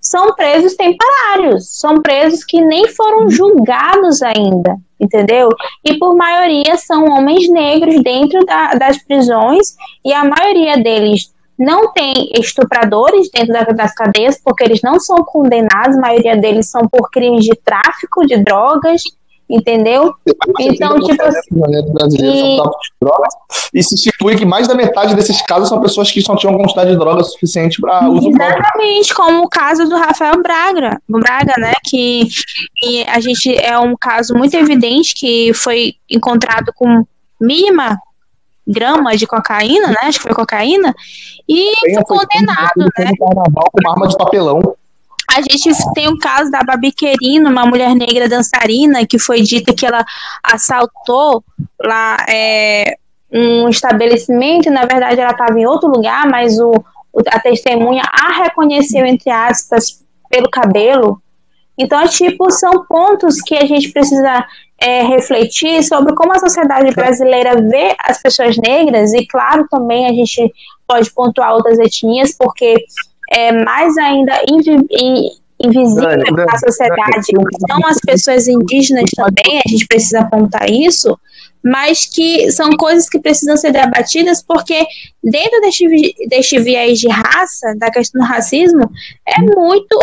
são presos temporários, são presos que nem foram julgados ainda, entendeu? E por maioria são homens negros dentro da, das prisões e a maioria deles não tem estupradores dentro das cadeias, porque eles não são condenados, a maioria deles são por crimes de tráfico de drogas, entendeu? Então, tipo assim. E... e se estipule que mais da metade desses casos são pessoas que não tinham quantidade de droga suficiente para uso Exatamente, próprio. como o caso do Rafael Braga, Braga, né? Que, que a gente é um caso muito evidente que foi encontrado com mínima grama de cocaína, né? Acho que foi cocaína, e foi condenado, né? Carnaval com uma arma de papelão. A gente tem o caso da Babi Querino, uma mulher negra dançarina, que foi dita que ela assaltou lá é, um estabelecimento, na verdade ela estava em outro lugar, mas o, a testemunha a reconheceu, entre aspas, pelo cabelo. Então, é tipo, são pontos que a gente precisa é, refletir sobre como a sociedade brasileira vê as pessoas negras, e claro, também a gente pode pontuar outras etnias, porque é mais ainda invisível na sociedade são as pessoas indígenas também, a gente precisa apontar isso, mas que são coisas que precisam ser debatidas porque dentro deste, deste viés de raça, da questão do racismo, é muito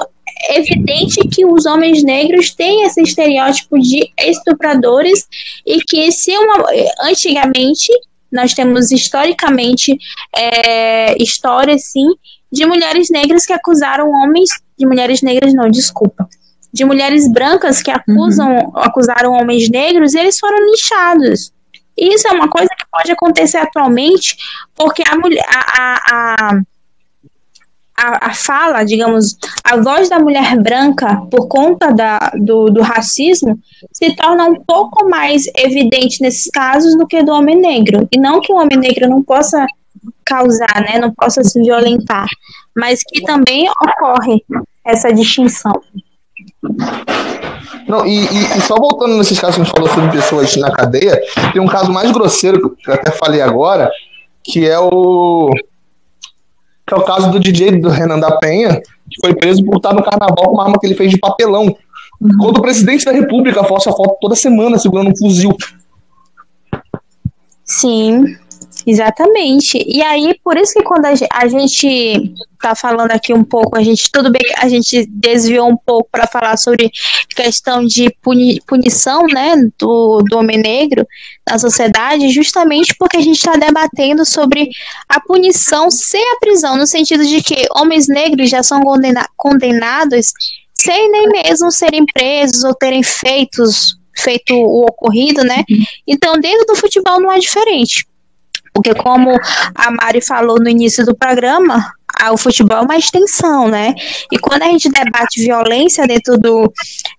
evidente que os homens negros têm esse estereótipo de estupradores e que se uma, antigamente nós temos historicamente é, histórias sim de mulheres negras que acusaram homens de mulheres negras não desculpa de mulheres brancas que acusam uhum. acusaram homens negros e eles foram linchados isso é uma coisa que pode acontecer atualmente porque a mulher a, a, a a, a, fala, digamos, a voz da mulher branca, por conta da, do, do racismo, se torna um pouco mais evidente nesses casos do que do homem negro. E não que o homem negro não possa causar, né, não possa se violentar, mas que também ocorre essa distinção. Não, e, e, e, só voltando nesses casos que a gente falou sobre pessoas na cadeia, tem um caso mais grosseiro que eu até falei agora, que é o que é o caso do DJ do Renan da Penha, que foi preso por estar no carnaval com uma arma que ele fez de papelão. Uhum. Quando o presidente da República posta foto toda semana segurando um fuzil. Sim. Exatamente. E aí, por isso que quando a gente tá falando aqui um pouco, a gente tudo bem que a gente desviou um pouco para falar sobre questão de puni, punição, né, do, do homem negro na sociedade, justamente porque a gente está debatendo sobre a punição sem a prisão, no sentido de que homens negros já são condena, condenados sem nem mesmo serem presos ou terem feitos feito o ocorrido, né? Uhum. Então, dentro do futebol não é diferente. Porque como a Mari falou no início do programa, o futebol é uma extensão, né? E quando a gente debate violência dentro do,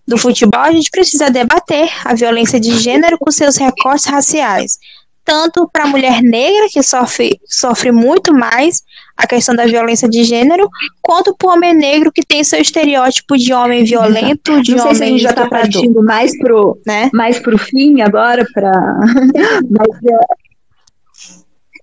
do futebol, a gente precisa debater a violência de gênero com seus recortes raciais. Tanto para a mulher negra, que sofre, sofre muito mais a questão da violência de gênero, quanto para o homem negro, que tem seu estereótipo de homem violento, de Não sei se a gente já está partindo mais pro, né? mais pro fim agora, para.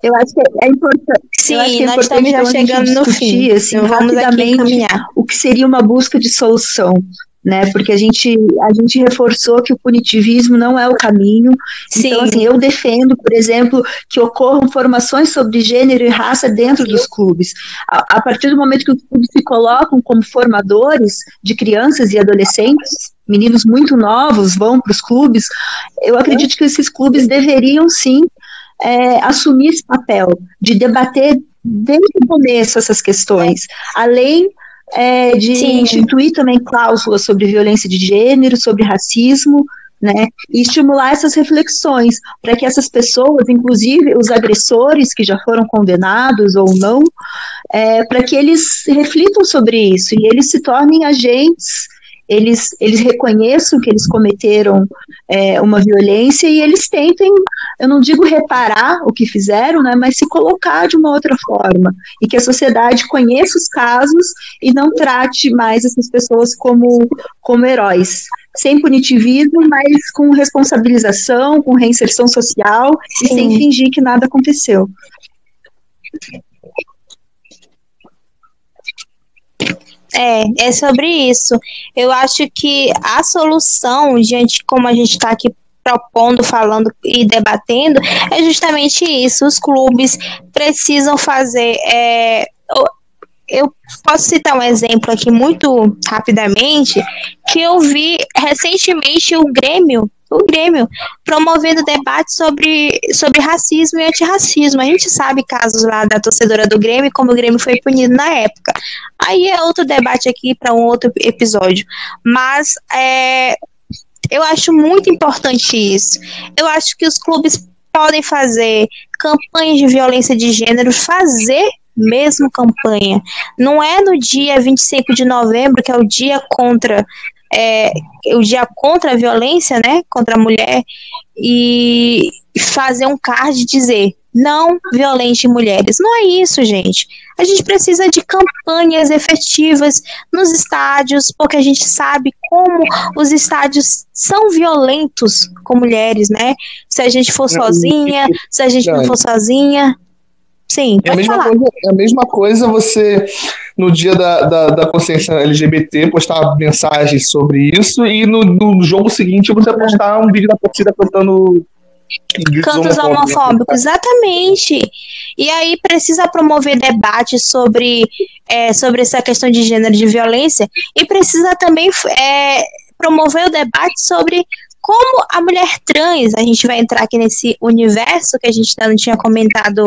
Eu acho que é importante. Sim, acho que é nós estamos já chegando no fim. Assim, então, vamos rapidamente o que seria uma busca de solução. Né, porque a gente, a gente reforçou que o punitivismo não é o caminho. Sim. Então, assim, eu defendo, por exemplo, que ocorram formações sobre gênero e raça dentro dos clubes. A, a partir do momento que os clubes se colocam como formadores de crianças e adolescentes, meninos muito novos vão para os clubes, eu acredito que esses clubes deveriam sim é, assumir esse papel de debater desde o começo essas questões, além é, de Sim. instituir também cláusulas sobre violência de gênero, sobre racismo, né? E estimular essas reflexões para que essas pessoas, inclusive os agressores que já foram condenados ou não, é, para que eles reflitam sobre isso e eles se tornem agentes eles, eles reconheçam que eles cometeram é, uma violência e eles tentem, eu não digo reparar o que fizeram, né, mas se colocar de uma outra forma. E que a sociedade conheça os casos e não trate mais essas pessoas como, como heróis. Sem punitivismo, mas com responsabilização, com reinserção social Sim. e sem fingir que nada aconteceu. É, é sobre isso. Eu acho que a solução, diante como a gente está aqui propondo, falando e debatendo, é justamente isso. Os clubes precisam fazer. É, eu posso citar um exemplo aqui muito rapidamente, que eu vi recentemente o Grêmio o Grêmio, promovendo debate sobre, sobre racismo e antirracismo. A gente sabe casos lá da torcedora do Grêmio, como o Grêmio foi punido na época. Aí é outro debate aqui para um outro episódio. Mas é, eu acho muito importante isso. Eu acho que os clubes podem fazer campanhas de violência de gênero, fazer mesmo campanha. Não é no dia 25 de novembro, que é o dia contra é, o dia contra a violência, né, contra a mulher, e fazer um card dizer não violente mulheres. Não é isso, gente. A gente precisa de campanhas efetivas nos estádios, porque a gente sabe como os estádios são violentos com mulheres, né? Se a gente for sozinha, se a gente não for sozinha. Sim, é a mesma falar. Coisa, é a mesma coisa você, no dia da, da, da, consciência LGBT, postar mensagens sobre isso e no, no jogo seguinte você postar um vídeo da torcida cantando Cantos homofóbicos, exatamente. E aí precisa promover debate sobre, é, sobre essa questão de gênero de violência e precisa também é, promover o debate sobre como a mulher trans, a gente vai entrar aqui nesse universo que a gente ainda não tinha comentado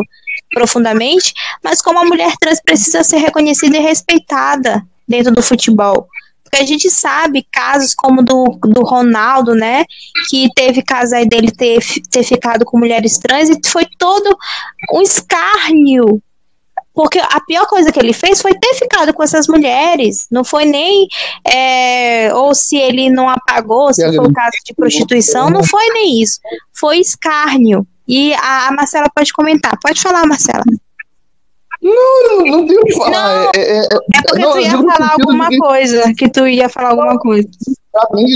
profundamente, mas como a mulher trans precisa ser reconhecida e respeitada dentro do futebol. Porque a gente sabe casos como do, do Ronaldo, né? Que teve caso aí dele ter, ter ficado com mulheres trans e foi todo um escárnio porque a pior coisa que ele fez foi ter ficado com essas mulheres. Não foi nem. É, ou se ele não apagou, se foi o caso de prostituição, não foi nem isso. Foi escárnio. E a, a Marcela pode comentar. Pode falar, Marcela. Não, não, não tenho o que falar. Não, é, é, é, é porque não, tu ia falar alguma de... coisa. Que tu ia falar alguma coisa.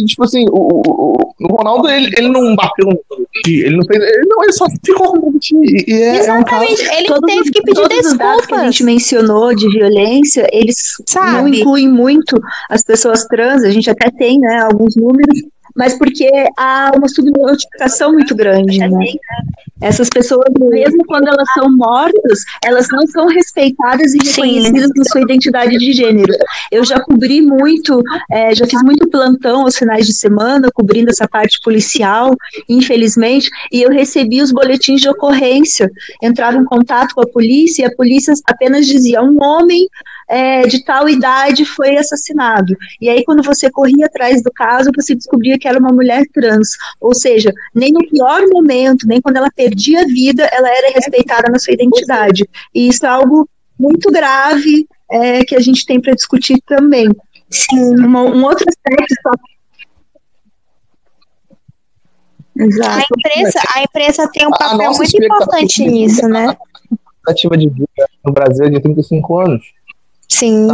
Tipo assim, o, o, o Ronaldo, ele, ele não bateu ele não fez. Ele, não, ele só ficou com o e é, Exatamente, é um ele todos, teve que pedir todos desculpas. Os dados que a gente mencionou de violência, eles Sabe? não incluem muito as pessoas trans, a gente até tem né, alguns números, mas porque há uma subnotificação muito grande, né? Essas pessoas, mesmo quando elas são mortas, elas não são respeitadas e reconhecidas na sua identidade de gênero. Eu já cobri muito, é, já fiz muito plantão aos finais de semana, cobrindo essa parte policial, infelizmente, e eu recebi os boletins de ocorrência. Entrava em contato com a polícia e a polícia apenas dizia: um homem é, de tal idade foi assassinado. E aí, quando você corria atrás do caso, você descobria que era uma mulher trans. Ou seja, nem no pior momento, nem quando ela perdia a vida, ela era respeitada na sua identidade. E isso é algo muito grave é, que a gente tem para discutir também. Sim. Uma, um outro aspecto só Exato. A imprensa, a imprensa tem um papel muito importante nisso, né? A expectativa de vida no Brasil é de 35 anos. Sim.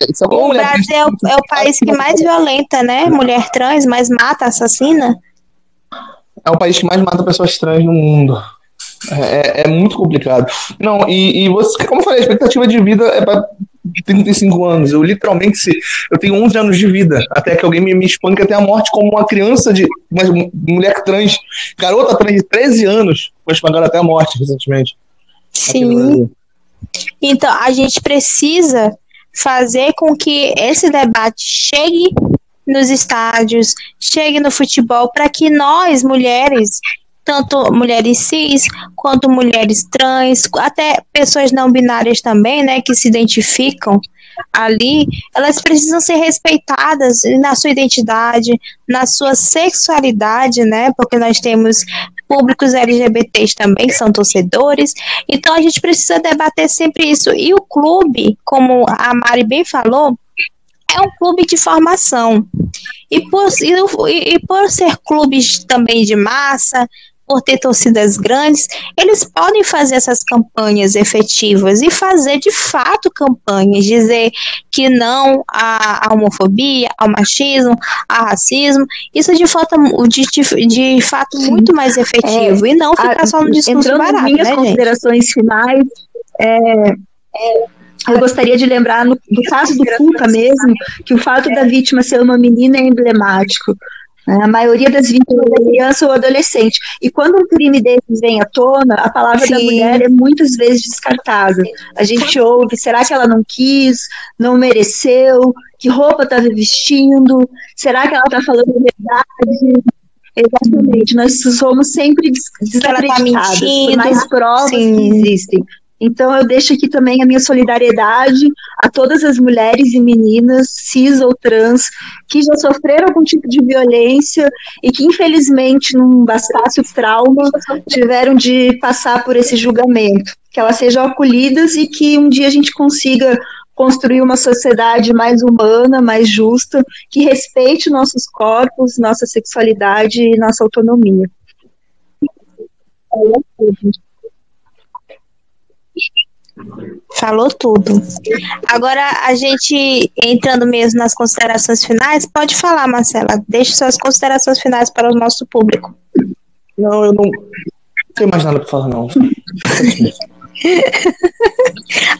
É o Brasil é o, é o, país que mais violenta, né? Mulher trans, mais mata, assassina. É o país que mais mata pessoas trans no mundo. É, é, é muito complicado. Não, e, e, você, como eu falei, a expectativa de vida é para 35 anos. Eu literalmente, se, eu tenho 11 anos de vida, até que alguém me, me espanque até a morte como uma criança de uma mulher trans, garota trans de 13 anos, foi espancada até a morte recentemente. Sim. Então, a gente precisa fazer com que esse debate chegue nos estádios, chegue no futebol, para que nós, mulheres, tanto mulheres cis, quanto mulheres trans, até pessoas não binárias também, né, que se identificam ali, elas precisam ser respeitadas na sua identidade, na sua sexualidade, né? Porque nós temos públicos LGBTs também são torcedores. Então a gente precisa debater sempre isso. E o clube, como a Mari bem falou, é um clube de formação. E por, e, e por ser clubes também de massa, por ter torcidas grandes, eles podem fazer essas campanhas efetivas e fazer de fato campanhas, dizer que não à, homofobia, ao machismo, ao racismo, isso de fato, de, de, de fato muito mais efetivo é, e não ficar a, só no discurso entrando barato, minhas né, considerações gente? finais, é, é, eu gostaria de lembrar, no, do caso do Cuca mesmo, que o fato da vítima ser uma menina é emblemático. A maioria das vítimas é criança ou adolescente. E quando um crime desses vem à tona, a palavra Sim. da mulher é muitas vezes descartada. A gente ouve, será que ela não quis, não mereceu, que roupa estava vestindo, será que ela está falando a verdade? Exatamente, nós somos sempre tá desacreditados, tá por mais provas Sim. que existem. Então eu deixo aqui também a minha solidariedade a todas as mulheres e meninas, cis ou trans, que já sofreram algum tipo de violência e que infelizmente não bastasse o trauma, tiveram de passar por esse julgamento. Que elas sejam acolhidas e que um dia a gente consiga construir uma sociedade mais humana, mais justa, que respeite nossos corpos, nossa sexualidade e nossa autonomia. Falou tudo. Agora, a gente entrando mesmo nas considerações finais, pode falar, Marcela. Deixe suas considerações finais para o nosso público. Não, eu não tenho mais nada para falar, não.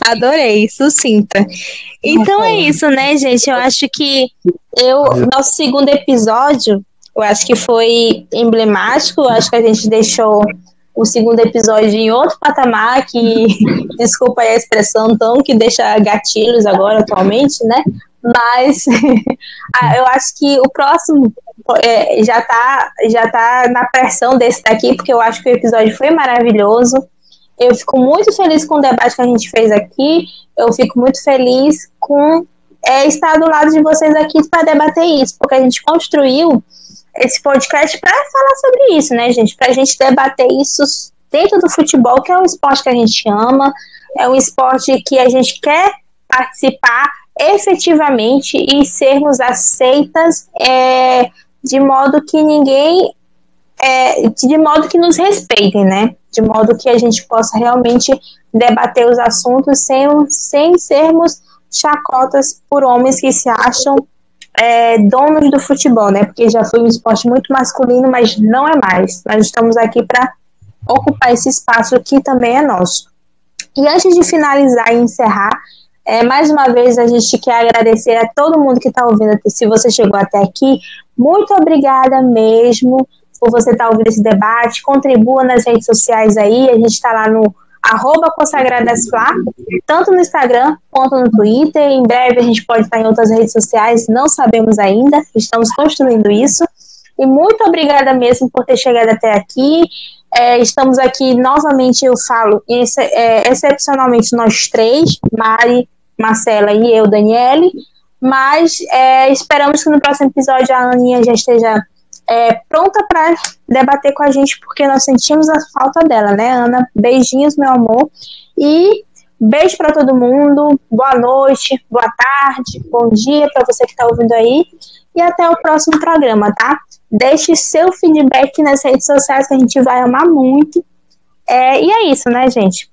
Adorei, sucinta. Então é isso, né, gente? Eu acho que eu, nosso segundo episódio, eu acho que foi emblemático. Eu acho que a gente deixou o segundo episódio em outro patamar, que, desculpa a expressão tão que deixa gatilhos agora atualmente, né? Mas ah, eu acho que o próximo é, já, tá, já tá na pressão desse daqui, porque eu acho que o episódio foi maravilhoso. Eu fico muito feliz com o debate que a gente fez aqui. Eu fico muito feliz com é, estar do lado de vocês aqui para debater isso, porque a gente construiu esse podcast para falar sobre isso, né, gente? Para a gente debater isso dentro do futebol, que é um esporte que a gente ama, é um esporte que a gente quer participar efetivamente e sermos aceitas é, de modo que ninguém. É, de modo que nos respeitem, né? De modo que a gente possa realmente debater os assuntos sem, sem sermos chacotas por homens que se acham é, donos do futebol, né? Porque já foi um esporte muito masculino, mas não é mais. Nós estamos aqui para ocupar esse espaço que também é nosso. E antes de finalizar e encerrar, é, mais uma vez a gente quer agradecer a todo mundo que está ouvindo. Se você chegou até aqui, muito obrigada mesmo por você estar tá ouvindo esse debate. Contribua nas redes sociais aí. A gente está lá no arroba consagradasflá, tanto no Instagram quanto no Twitter. Em breve a gente pode estar em outras redes sociais, não sabemos ainda, estamos construindo isso. E muito obrigada mesmo por ter chegado até aqui. É, estamos aqui novamente, eu falo, é, excepcionalmente nós três, Mari, Marcela e eu, Daniele. Mas é, esperamos que no próximo episódio a Aninha já esteja é, pronta para debater com a gente, porque nós sentimos a falta dela, né, Ana? Beijinhos, meu amor. E beijo para todo mundo. Boa noite, boa tarde, bom dia para você que está ouvindo aí. E até o próximo programa, tá? Deixe seu feedback nas redes sociais que a gente vai amar muito. É, e é isso, né, gente?